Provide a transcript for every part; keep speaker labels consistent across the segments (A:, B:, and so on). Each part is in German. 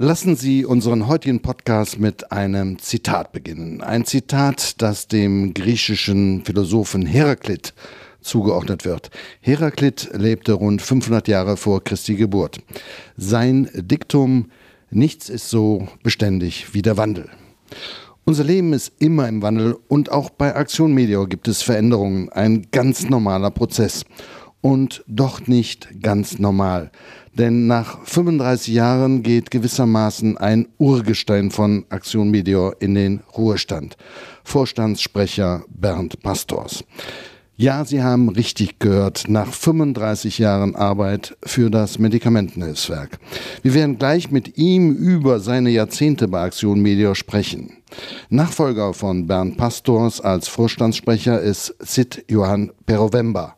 A: Lassen Sie unseren heutigen Podcast mit einem Zitat beginnen. Ein Zitat, das dem griechischen Philosophen Heraklit zugeordnet wird. Heraklit lebte rund 500 Jahre vor Christi Geburt. Sein Diktum, nichts ist so beständig wie der Wandel. Unser Leben ist immer im Wandel und auch bei Aktion Meteor gibt es Veränderungen, ein ganz normaler Prozess. Und doch nicht ganz normal. Denn nach 35 Jahren geht gewissermaßen ein Urgestein von Aktion Meteor in den Ruhestand. Vorstandssprecher Bernd Pastors. Ja, Sie haben richtig gehört, nach 35 Jahren Arbeit für das Medikamentenhilfswerk. Wir werden gleich mit ihm über seine Jahrzehnte bei Aktion Media sprechen. Nachfolger von Bernd Pastors als Vorstandssprecher ist Sid Johann Perovemba.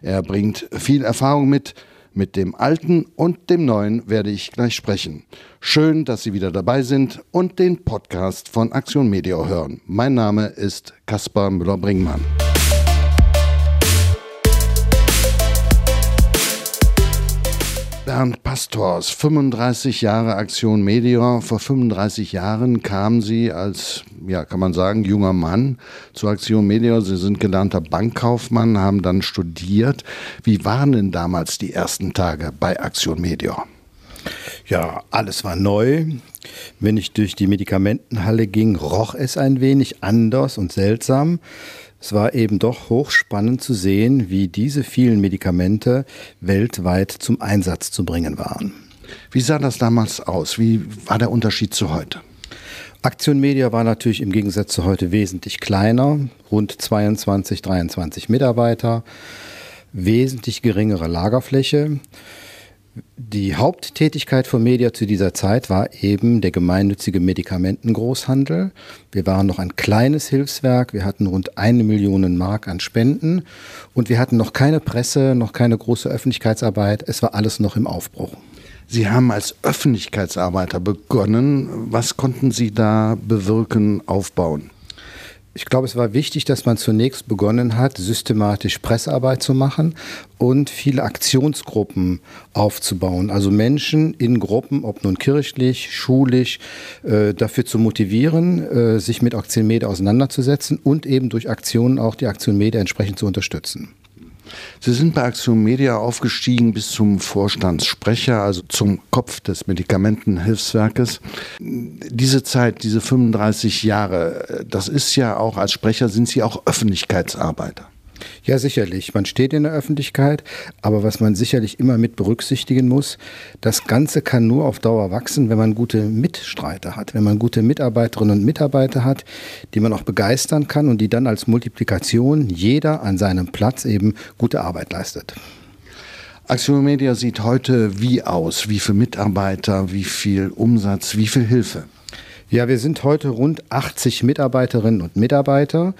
A: Er bringt viel Erfahrung mit, mit dem Alten und dem Neuen werde ich gleich sprechen. Schön, dass Sie wieder dabei sind und den Podcast von Aktion Media hören. Mein Name ist Kaspar Müller-Bringmann. Bernd Pastors, 35 Jahre Aktion Media. Vor 35 Jahren kamen Sie als, ja, kann man sagen, junger Mann zur Aktion Media. Sie sind gelernter Bankkaufmann, haben dann studiert. Wie waren denn damals die ersten Tage bei Aktion Media?
B: Ja, alles war neu. Wenn ich durch die Medikamentenhalle ging, roch es ein wenig anders und seltsam. Es war eben doch hochspannend zu sehen, wie diese vielen Medikamente weltweit zum Einsatz zu bringen waren.
A: Wie sah das damals aus? Wie war der Unterschied zu heute?
B: Aktion Media war natürlich im Gegensatz zu heute wesentlich kleiner, rund 22, 23 Mitarbeiter, wesentlich geringere Lagerfläche. Die Haupttätigkeit von Media zu dieser Zeit war eben der gemeinnützige Medikamentengroßhandel. Wir waren noch ein kleines Hilfswerk, wir hatten rund eine Million Mark an Spenden und wir hatten noch keine Presse, noch keine große Öffentlichkeitsarbeit. Es war alles noch im Aufbruch.
A: Sie haben als Öffentlichkeitsarbeiter begonnen. Was konnten Sie da bewirken, aufbauen?
B: Ich glaube, es war wichtig, dass man zunächst begonnen hat, systematisch Pressearbeit zu machen und viele Aktionsgruppen aufzubauen. Also Menschen in Gruppen, ob nun kirchlich, schulisch, äh, dafür zu motivieren, äh, sich mit Aktion Media auseinanderzusetzen und eben durch Aktionen auch die Aktion Media entsprechend zu unterstützen.
A: Sie sind bei Axiom Media aufgestiegen bis zum Vorstandssprecher, also zum Kopf des Medikamentenhilfswerkes. Diese Zeit, diese 35 Jahre, das ist ja auch als Sprecher, sind Sie auch Öffentlichkeitsarbeiter.
B: Ja, sicherlich. Man steht in der Öffentlichkeit, aber was man sicherlich immer mit berücksichtigen muss, das Ganze kann nur auf Dauer wachsen, wenn man gute Mitstreiter hat, wenn man gute Mitarbeiterinnen und Mitarbeiter hat, die man auch begeistern kann und die dann als Multiplikation jeder an seinem Platz eben gute Arbeit leistet.
A: Axiom Media sieht heute wie aus? Wie viele Mitarbeiter, wie viel Umsatz, wie viel Hilfe?
B: Ja, wir sind heute rund 80 Mitarbeiterinnen und Mitarbeiter.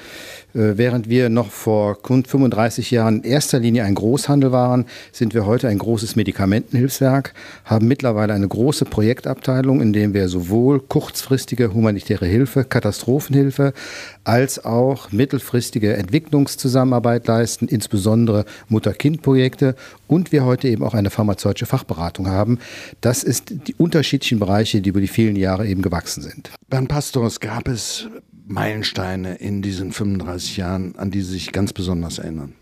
B: Äh, während wir noch vor rund 35 Jahren in erster Linie ein Großhandel waren, sind wir heute ein großes Medikamentenhilfswerk, haben mittlerweile eine große Projektabteilung, in der wir sowohl kurzfristige humanitäre Hilfe, Katastrophenhilfe, als auch mittelfristige Entwicklungszusammenarbeit leisten, insbesondere Mutter-Kind-Projekte und wir heute eben auch eine pharmazeutische Fachberatung haben. Das ist die unterschiedlichen Bereiche, die über die vielen Jahre eben gewachsen sind.
A: Beim Pastors gab es Meilensteine in diesen 35 Jahren, an die Sie sich ganz besonders erinnern?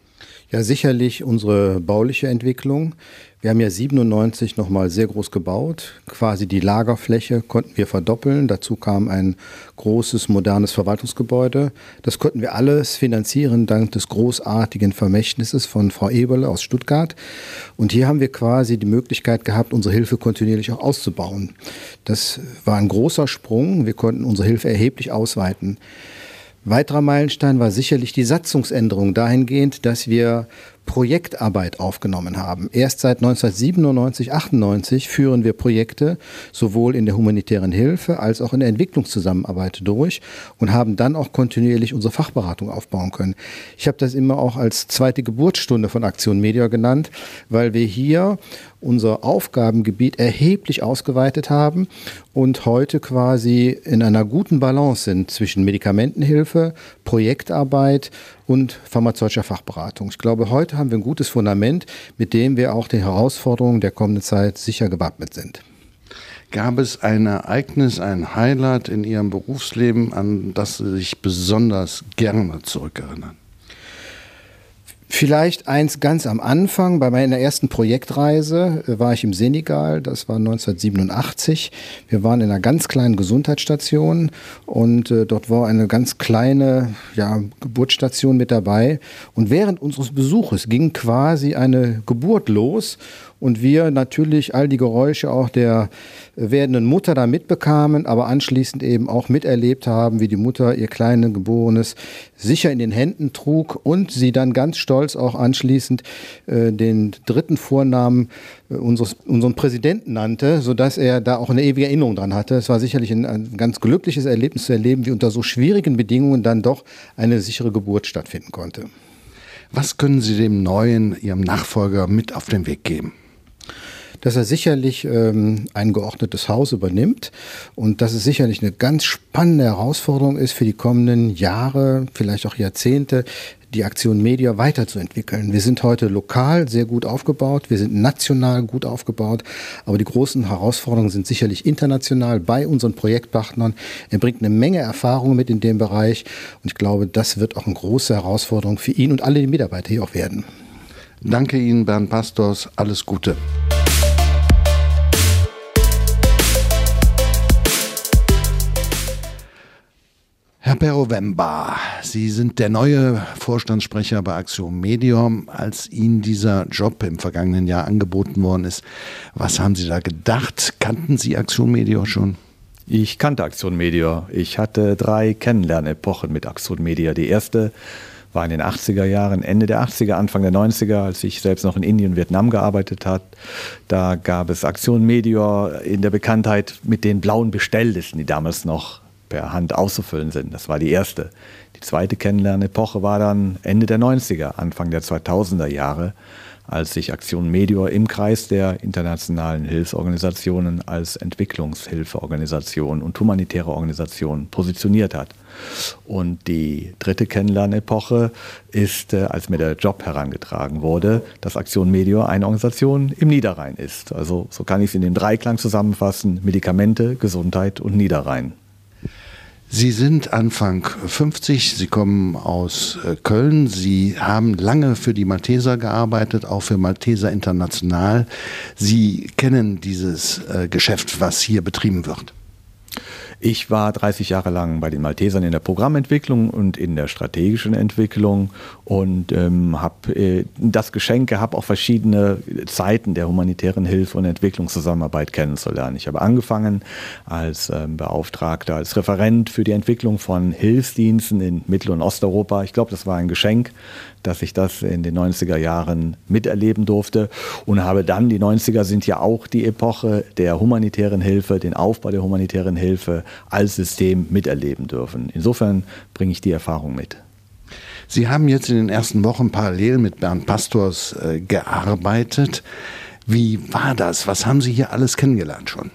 B: Ja, sicherlich unsere bauliche Entwicklung. Wir haben ja 97 nochmal sehr groß gebaut. Quasi die Lagerfläche konnten wir verdoppeln. Dazu kam ein großes, modernes Verwaltungsgebäude. Das konnten wir alles finanzieren dank des großartigen Vermächtnisses von Frau Eberle aus Stuttgart. Und hier haben wir quasi die Möglichkeit gehabt, unsere Hilfe kontinuierlich auch auszubauen. Das war ein großer Sprung. Wir konnten unsere Hilfe erheblich ausweiten. Weiterer Meilenstein war sicherlich die Satzungsänderung dahingehend, dass wir Projektarbeit aufgenommen haben. Erst seit 1997, 98 führen wir Projekte sowohl in der humanitären Hilfe als auch in der Entwicklungszusammenarbeit durch und haben dann auch kontinuierlich unsere Fachberatung aufbauen können. Ich habe das immer auch als zweite Geburtsstunde von Aktion Media genannt, weil wir hier unser Aufgabengebiet erheblich ausgeweitet haben und heute quasi in einer guten Balance sind zwischen Medikamentenhilfe, Projektarbeit und pharmazeutischer Fachberatung. Ich glaube, heute haben wir ein gutes Fundament, mit dem wir auch den Herausforderungen der kommenden Zeit sicher gewappnet sind.
A: Gab es ein Ereignis, ein Highlight in Ihrem Berufsleben, an das Sie sich besonders gerne zurückerinnern?
B: Vielleicht eins ganz am Anfang, bei meiner ersten Projektreise äh, war ich im Senegal, das war 1987. Wir waren in einer ganz kleinen Gesundheitsstation und äh, dort war eine ganz kleine ja, Geburtsstation mit dabei. Und während unseres Besuches ging quasi eine Geburt los und wir natürlich all die Geräusche auch der werdenden Mutter da mitbekamen, aber anschließend eben auch miterlebt haben, wie die Mutter ihr kleines Geborenes sicher in den Händen trug und sie dann ganz stolz auch anschließend äh, den dritten Vornamen äh, unseres, unseren Präsidenten nannte, sodass er da auch eine ewige Erinnerung dran hatte. Es war sicherlich ein, ein ganz glückliches Erlebnis zu erleben, wie unter so schwierigen Bedingungen dann doch eine sichere Geburt stattfinden konnte.
A: Was können Sie dem neuen, Ihrem Nachfolger mit auf den Weg geben?
B: Dass er sicherlich ähm, ein geordnetes Haus übernimmt und dass es sicherlich eine ganz spannende Herausforderung ist für die kommenden Jahre, vielleicht auch Jahrzehnte, die Aktion Media weiterzuentwickeln. Wir sind heute lokal sehr gut aufgebaut, wir sind national gut aufgebaut, aber die großen Herausforderungen sind sicherlich international bei unseren Projektpartnern. Er bringt eine Menge Erfahrung mit in dem Bereich und ich glaube, das wird auch eine große Herausforderung für ihn und alle die Mitarbeiter hier auch werden.
A: Danke Ihnen, Bernd Pastors. Alles Gute. Herr Perovemba, Sie sind der neue Vorstandssprecher bei Aktion Medium. Als Ihnen dieser Job im vergangenen Jahr angeboten worden ist, was haben Sie da gedacht? Kannten Sie Aktion Medium schon?
C: Ich kannte Aktion Medium. Ich hatte drei Kennenlernepochen mit Aktion Media. Die erste war in den 80er Jahren, Ende der 80er, Anfang der 90er, als ich selbst noch in Indien und Vietnam gearbeitet habe. Da gab es Aktion Media in der Bekanntheit mit den blauen Bestelllisten, die damals noch per Hand auszufüllen sind. Das war die erste. Die zweite Kennenlernepoche war dann Ende der 90er, Anfang der 2000er Jahre, als sich Aktion Medior im Kreis der internationalen Hilfsorganisationen als Entwicklungshilfeorganisation und humanitäre Organisation positioniert hat. Und die dritte Kennenlernepoche ist, äh, als mir der Job herangetragen wurde, dass Aktion Medior eine Organisation im Niederrhein ist. Also so kann ich es in dem Dreiklang zusammenfassen, Medikamente, Gesundheit und Niederrhein.
A: Sie sind Anfang 50, Sie kommen aus äh, Köln, Sie haben lange für die Malteser gearbeitet, auch für Malteser International. Sie kennen dieses äh, Geschäft, was hier betrieben wird.
C: Ich war 30 Jahre lang bei den Maltesern in der Programmentwicklung und in der strategischen Entwicklung und ähm, habe äh, das Geschenk gehabt, auch verschiedene Zeiten der humanitären Hilfe und Entwicklungszusammenarbeit kennenzulernen. Ich habe angefangen als ähm, Beauftragter, als Referent für die Entwicklung von Hilfsdiensten in Mittel- und Osteuropa. Ich glaube, das war ein Geschenk, dass ich das in den 90er Jahren miterleben durfte und habe dann, die 90er sind ja auch die Epoche der humanitären Hilfe, den Aufbau der humanitären Hilfe als System miterleben dürfen. Insofern bringe ich die Erfahrung mit.
A: Sie haben jetzt in den ersten Wochen parallel mit Bernd Pastors äh, gearbeitet. Wie war das? Was haben Sie hier alles kennengelernt schon?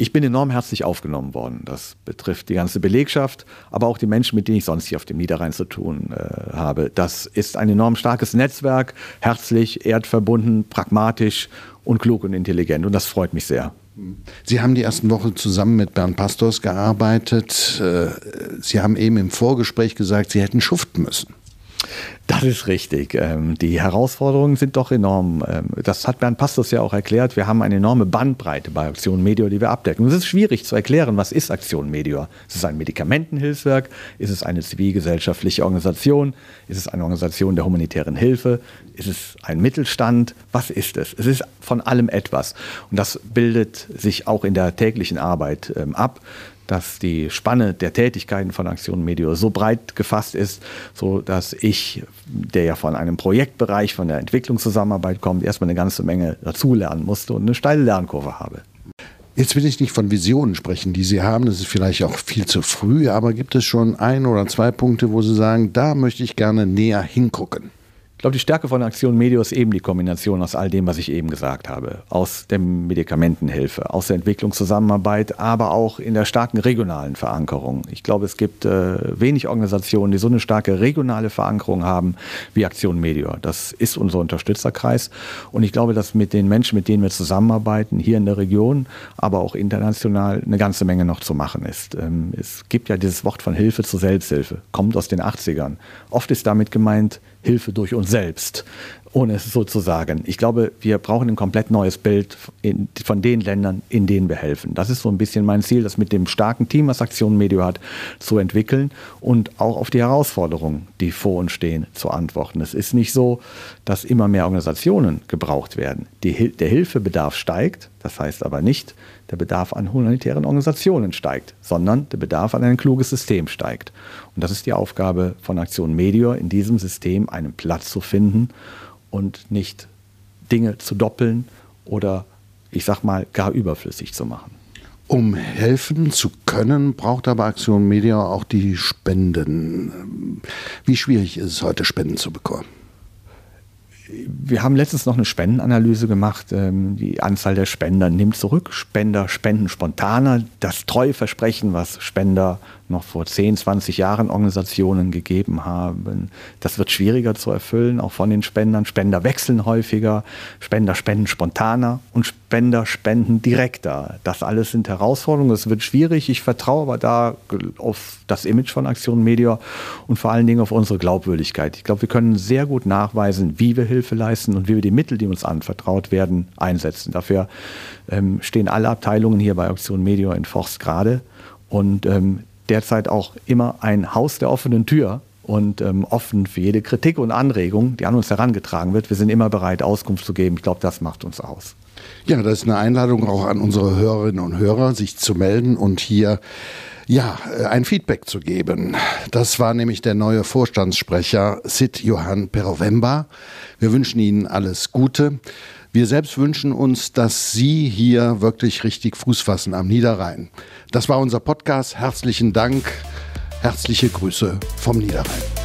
C: Ich bin enorm herzlich aufgenommen worden. Das betrifft die ganze Belegschaft, aber auch die Menschen, mit denen ich sonst hier auf dem Niederrhein zu tun äh, habe. Das ist ein enorm starkes Netzwerk, herzlich, erdverbunden, pragmatisch und klug und intelligent. Und das freut mich sehr.
A: Sie haben die ersten Wochen zusammen mit Bernd Pastors gearbeitet. Äh, Sie haben eben im Vorgespräch gesagt, Sie hätten schuften müssen.
C: Das ist richtig. Ähm, die Herausforderungen sind doch enorm. Ähm, das hat Bernd Pastos ja auch erklärt. Wir haben eine enorme Bandbreite bei Aktion Medior, die wir abdecken. Es ist schwierig zu erklären, was ist Aktion Medior? Ist es ein Medikamentenhilfswerk? Ist es eine zivilgesellschaftliche Organisation? Ist es eine Organisation der humanitären Hilfe? Ist es ein Mittelstand? Was ist es? Es ist von allem etwas. Und das bildet sich auch in der täglichen Arbeit ähm, ab dass die Spanne der Tätigkeiten von Aktion Medio so breit gefasst ist, so dass ich, der ja von einem Projektbereich, von der Entwicklungszusammenarbeit kommt, erstmal eine ganze Menge dazulernen musste und eine steile Lernkurve habe.
A: Jetzt will ich nicht von Visionen sprechen, die Sie haben. Das ist vielleicht auch viel zu früh, aber gibt es schon ein oder zwei Punkte, wo Sie sagen, da möchte ich gerne näher hingucken?
C: Ich glaube, die Stärke von Aktion Medio ist eben die Kombination aus all dem, was ich eben gesagt habe. Aus der Medikamentenhilfe, aus der Entwicklungszusammenarbeit, aber auch in der starken regionalen Verankerung. Ich glaube, es gibt äh, wenig Organisationen, die so eine starke regionale Verankerung haben wie Aktion Medio. Das ist unser Unterstützerkreis. Und ich glaube, dass mit den Menschen, mit denen wir zusammenarbeiten, hier in der Region, aber auch international, eine ganze Menge noch zu machen ist. Ähm, es gibt ja dieses Wort von Hilfe zur Selbsthilfe, kommt aus den 80ern. Oft ist damit gemeint, Hilfe durch uns selbst, ohne es so zu sagen. Ich glaube, wir brauchen ein komplett neues Bild in, von den Ländern, in denen wir helfen. Das ist so ein bisschen mein Ziel, das mit dem starken Team, was Aktion Medio hat, zu entwickeln und auch auf die Herausforderungen, die vor uns stehen, zu antworten. Es ist nicht so, dass immer mehr Organisationen gebraucht werden. Die, der Hilfebedarf steigt, das heißt aber nicht, der Bedarf an humanitären Organisationen steigt, sondern der Bedarf an ein kluges System steigt. Und das ist die Aufgabe von Aktion Medior, in diesem System einen Platz zu finden und nicht Dinge zu doppeln oder, ich sag mal, gar überflüssig zu machen.
A: Um helfen zu können, braucht aber Aktion Media auch die Spenden. Wie schwierig ist es heute, Spenden zu bekommen?
C: wir haben letztens noch eine Spendenanalyse gemacht. Ähm, die Anzahl der Spender nimmt zurück. Spender spenden spontaner. Das treue Versprechen, was Spender noch vor 10, 20 Jahren Organisationen gegeben haben. Das wird schwieriger zu erfüllen, auch von den Spendern. Spender wechseln häufiger, Spender spenden spontaner und Spender spenden direkter. Das alles sind Herausforderungen, es wird schwierig. Ich vertraue aber da auf das Image von Aktion Media und vor allen Dingen auf unsere Glaubwürdigkeit. Ich glaube, wir können sehr gut nachweisen, wie wir Hilfe leisten und wie wir die Mittel, die uns anvertraut werden, einsetzen. Dafür ähm, stehen alle Abteilungen hier bei Aktion Media in Forst gerade. Und ähm, derzeit auch immer ein Haus der offenen Tür und ähm, offen für jede Kritik und Anregung, die an uns herangetragen wird. Wir sind immer bereit, Auskunft zu geben. Ich glaube, das macht uns aus.
A: Ja, das ist eine Einladung auch an unsere Hörerinnen und Hörer, sich zu melden und hier ja, äh, ein Feedback zu geben. Das war nämlich der neue Vorstandssprecher Sid Johann Perovemba. Wir wünschen Ihnen alles Gute. Wir selbst wünschen uns, dass Sie hier wirklich richtig Fuß fassen am Niederrhein. Das war unser Podcast. Herzlichen Dank. Herzliche Grüße vom Niederrhein.